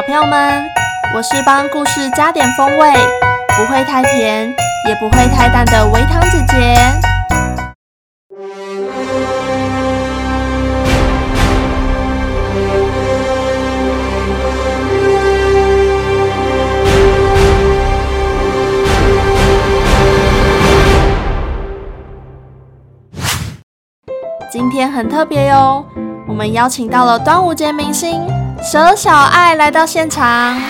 小朋友们，我是帮故事加点风味，不会太甜，也不会太淡的微糖姐姐。今天很特别哟，我们邀请到了端午节明星。蛇小爱来到现场，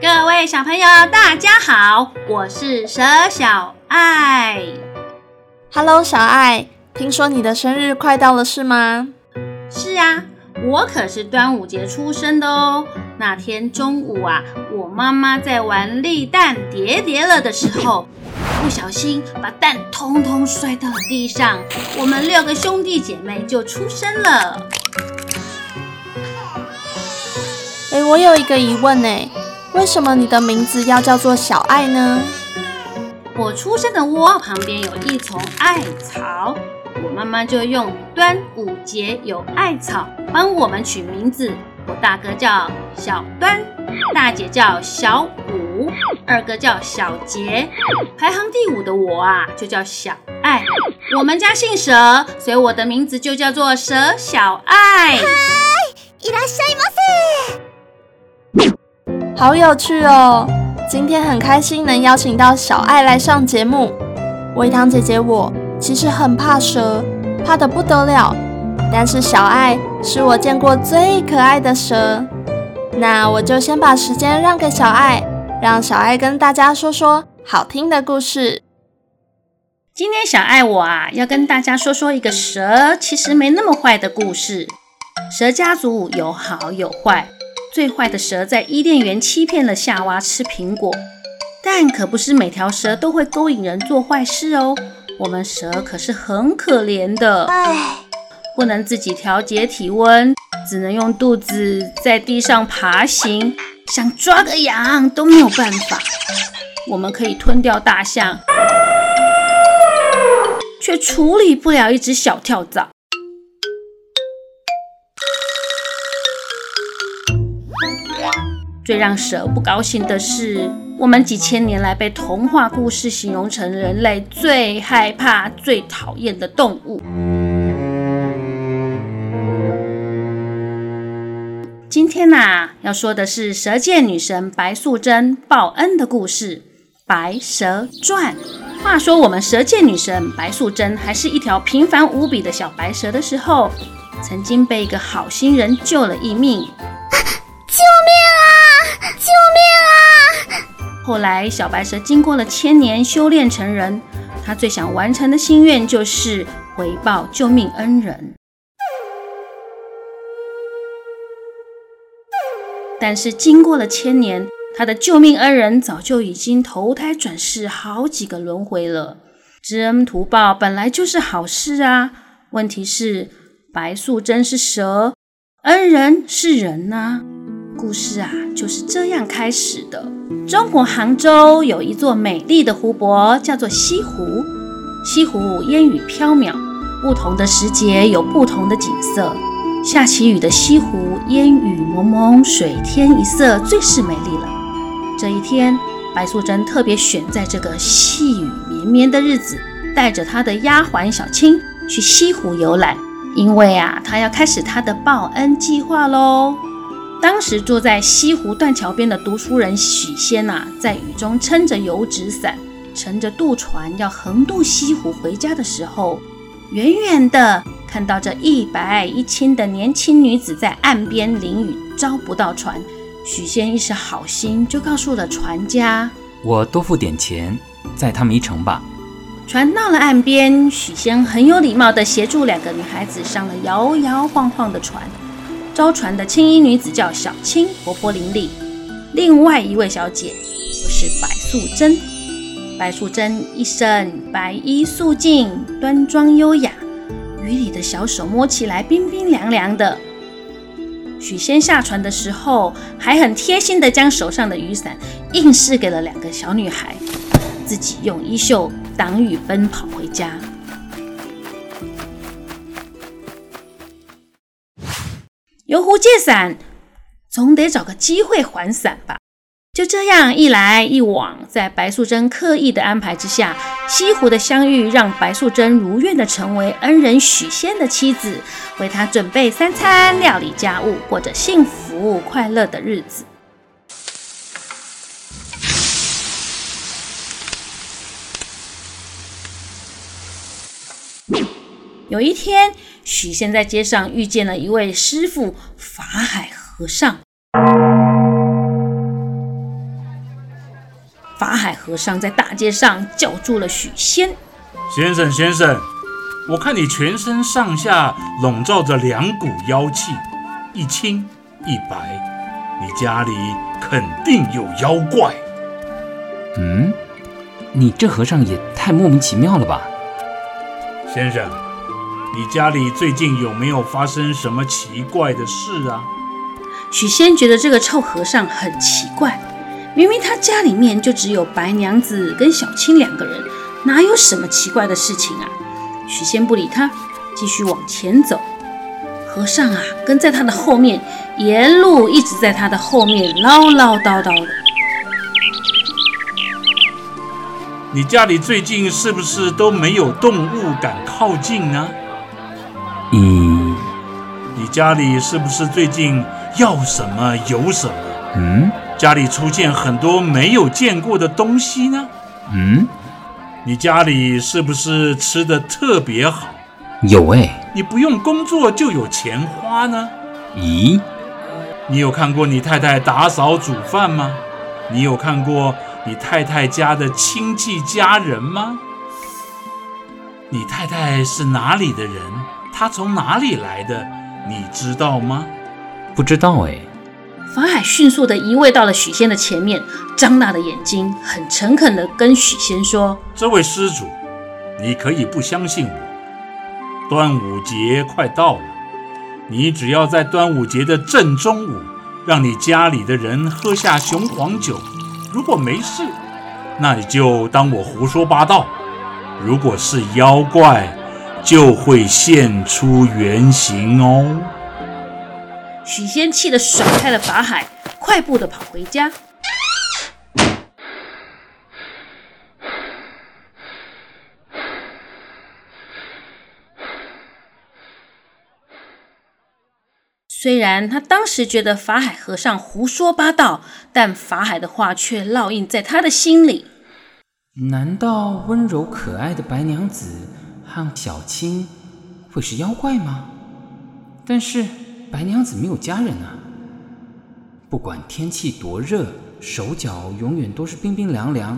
各位小朋友，大家好，我是蛇小爱。Hello，小爱，听说你的生日快到了，是吗？是啊，我可是端午节出生的哦。那天中午啊，我妈妈在玩立蛋叠叠乐的时候。不小心把蛋通通摔到了地上，我们六个兄弟姐妹就出生了。哎，我有一个疑问呢，为什么你的名字要叫做小爱呢？我出生的窝旁边有一丛艾草，我妈妈就用端午节有艾草帮我们取名字。我大哥叫小端，大姐叫小五，二哥叫小杰，排行第五的我啊，就叫小爱。我们家姓蛇，所以我的名字就叫做蛇小爱。嗨，いらっしゃいませ。好有趣哦！今天很开心能邀请到小爱来上节目。微糖姐姐，我 其实很怕蛇，怕得不得了。但是小爱是我见过最可爱的蛇，那我就先把时间让给小爱，让小爱跟大家说说好听的故事。今天小爱我啊，要跟大家说说一个蛇其实没那么坏的故事。蛇家族有好有坏，最坏的蛇在伊甸园欺骗了夏娃吃苹果，但可不是每条蛇都会勾引人做坏事哦。我们蛇可是很可怜的。唉不能自己调节体温，只能用肚子在地上爬行，想抓个羊都没有办法。我们可以吞掉大象，却处理不了一只小跳蚤。最让蛇不高兴的是，我们几千年来被童话故事形容成人类最害怕、最讨厌的动物。今天呐、要说的是蛇界女神白素贞报恩的故事，《白蛇传》。话说，我们蛇界女神白素贞还是一条平凡无比的小白蛇的时候，曾经被一个好心人救了一命。救命！后来，小白蛇经过了千年修炼成人，她最想完成的心愿就是回报救命恩人。但是经过了千年，他的救命恩人早就已经投胎转世好几个轮回了。知恩图报本来就是好事啊。问题是白素贞是蛇，恩人是人呐、故事啊就是这样开始的。中国杭州有一座美丽的湖泊，叫做西湖。西湖烟雨飘渺，不同的时节有不同的景色。下起雨的西湖，烟雨蒙蒙，水天一色，最是美丽了。这一天，白素贞特别选在这个细雨绵绵的日子，带着她的丫鬟小青去西湖游览，因为啊，她要开始她的报恩计划喽。当时坐在西湖断桥边的读书人许仙呐，在雨中撑着油纸伞，乘着渡船要横渡西湖回家的时候，远远的。看到这一白一青的年轻女子在岸边淋雨，招不到船。许仙一时好心，就告诉了船家：“我多付点钱，载他们一程吧。”船到了岸边，许仙很有礼貌地协助两个女孩子上了摇摇晃晃的船。招船的青衣女子叫小青，活泼伶俐；另外一位小姐就是白素贞。白素贞一身白衣素净，端庄优雅，雨里的小手摸起来冰冰凉凉的。许仙下船的时候，还很贴心地将手上的雨伞硬是给了两个小女孩，自己用衣袖挡雨奔跑回家。游湖借伞，总得找个机会还伞吧。就这样一来一往，在白素贞刻意的安排之下，西湖的相遇让白素贞如愿的成为恩人许仙的妻子，为他准备三餐，料理家务，过着幸福快乐的日子。有一天，许仙在街上遇见了一位师傅法海和尚。法海和尚在大街上叫住了许仙：“先生，先生，我看你全身上下笼罩着两股妖气，一青一白，你家里肯定有妖怪。”嗯，你这和尚也太莫名其妙了吧，先生，你家里最近有没有发生什么奇怪的事啊？许仙觉得这个臭和尚很奇怪。明明他家里面就只有白娘子跟小青两个人，哪有什么奇怪的事情啊？许仙不理他，继续往前走。和尚啊，跟在他的后面，沿路一直在他的后面唠唠叨叨的。你家里最近是不是都没有动物敢靠近呢？嗯，你家里是不是最近要什么有什么？嗯。家里出现很多没有见过的东西呢？嗯，你家里是不是吃的特别好？有哎，你不用工作就有钱花呢？咦，你有看过你太太打扫煮饭吗？你有看过你太太家的亲戚家人吗？你太太是哪里的人？她从哪里来的？你知道吗？不知道哎。法海迅速地移位到了许仙的前面，张大的眼睛，很诚恳地跟许仙说：“这位施主，你可以不相信我。端午节快到了，你只要在端午节的正中午，让你家里的人喝下雄黄酒，如果没事，那你就当我胡说八道；如果是妖怪，就会现出原形哦。”许仙气得甩开了法海，快步的跑回家。虽然他当时觉得法海和尚胡说八道，但法海的话却烙印在他的心里。难道温柔可爱的白娘子和小青会是妖怪吗？但是。白娘子没有家人啊，不管天气多热，手脚永远都是冰冰凉凉。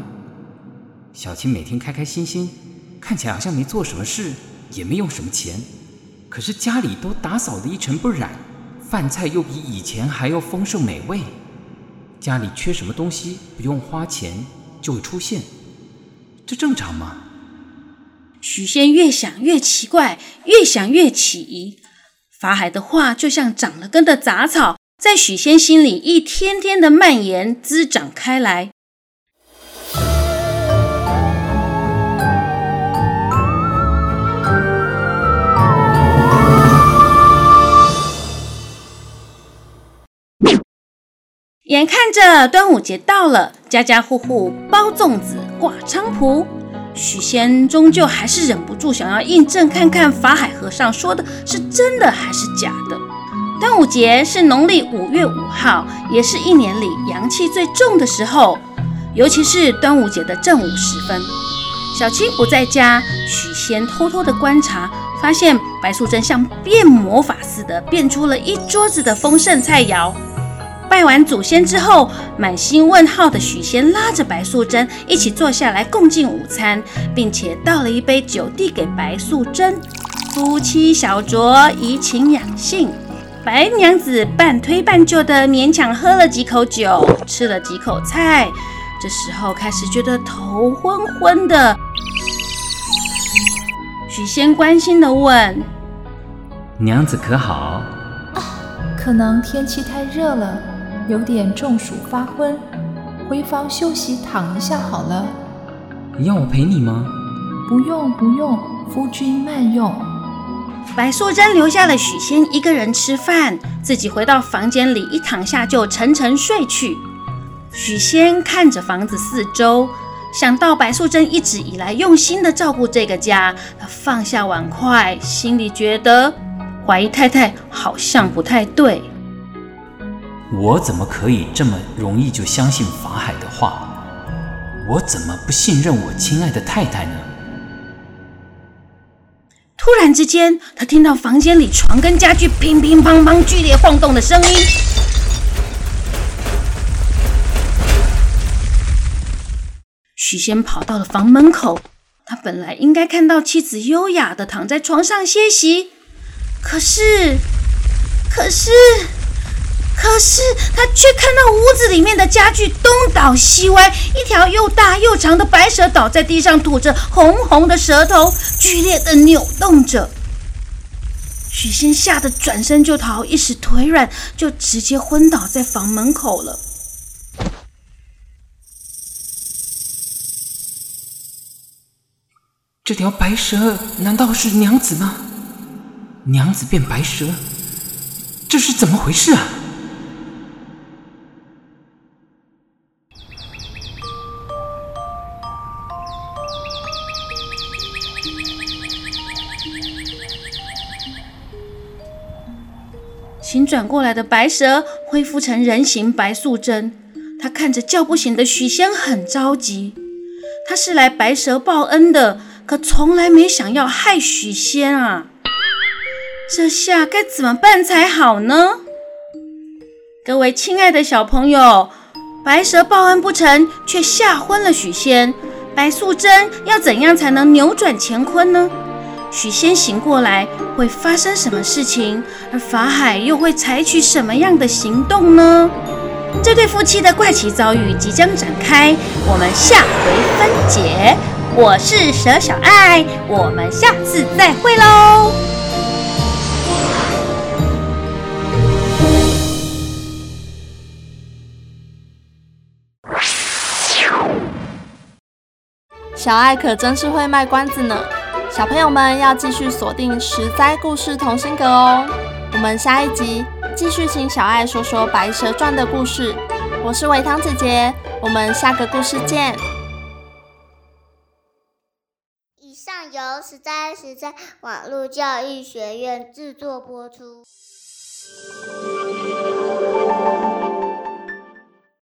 小青每天开开心心，看起来好像没做什么事，也没用什么钱，可是家里都打扫得一尘不染，饭菜又比以前还要丰盛美味。家里缺什么东西，不用花钱就会出现，这正常吗？许仙越想越奇怪，越想越起疑。法海的话就像长了根的杂草，在许仙心里一天天的蔓延滋长开来。眼看着端午节到了，家家户户包粽子、挂菖蒲。许仙终究还是忍不住想要印证看看法海和尚说的是真的还是假的。端午节是农历五月五号，也是一年里阳气最重的时候，尤其是端午节的正午时分。小七不在家，许仙偷偷的观察，发现白素贞像变魔法似的变出了一桌子的丰盛菜肴。拜完祖先之后，满心问号的许仙拉着白素贞一起坐下来共进午餐，并且倒了一杯酒递给白素贞。夫妻小酌，怡情养性。白娘子半推半就的勉强喝了几口酒，吃了几口菜，这时候开始觉得头昏昏的。许仙关心的问：“娘子可好？”“啊，可能天气太热了。”有点中暑发昏，回房休息躺一下好了。你要我陪你吗？不用不用，夫君慢用。白素贞留下了许仙一个人吃饭，自己回到房间里一躺下就沉沉睡去。许仙看着房子四周，想到白素贞一直以来用心的照顾这个家，他放下碗筷，心里觉得怀疑太太好像不太对。我怎么可以这么容易就相信法海的话？我怎么不信任我亲爱的太太呢？突然之间，他听到房间里床跟家具乒乒乓乓剧烈晃动的声音。许仙跑到了房门口，他本来应该看到妻子优雅的躺在床上歇息，可是，可是。可是他却看到屋子里面的家具东倒西歪，一条又大又长的白蛇倒在地上，吐着红红的舌头，剧烈的扭动着。许仙吓得转身就逃，一时腿软，就直接昏倒在房门口了。这条白蛇难道是娘子吗？娘子变白蛇，这是怎么回事啊？转过来的白蛇恢复成人形，白素贞，她看着叫不醒的许仙，很着急。她是来白蛇报恩的，可从来没想要害许仙啊！这下该怎么办才好呢？各位亲爱的小朋友，白蛇报恩不成，却吓昏了许仙，白素贞要怎样才能扭转乾坤呢？许仙醒过来会发生什么事情？而法海又会采取什么样的行动呢？这对夫妻的怪奇遭遇即将展开，我们下回分解。我是蛇小爱，我们下次再会喽。小爱可真是会卖关子呢。小朋友们要继续锁定十灾故事同心阁哦，我们下一集继续请小爱说说《白蛇传》的故事。我是维汤姐姐，我们下个故事见。以上由十灾十灾网络教育学院制作播出。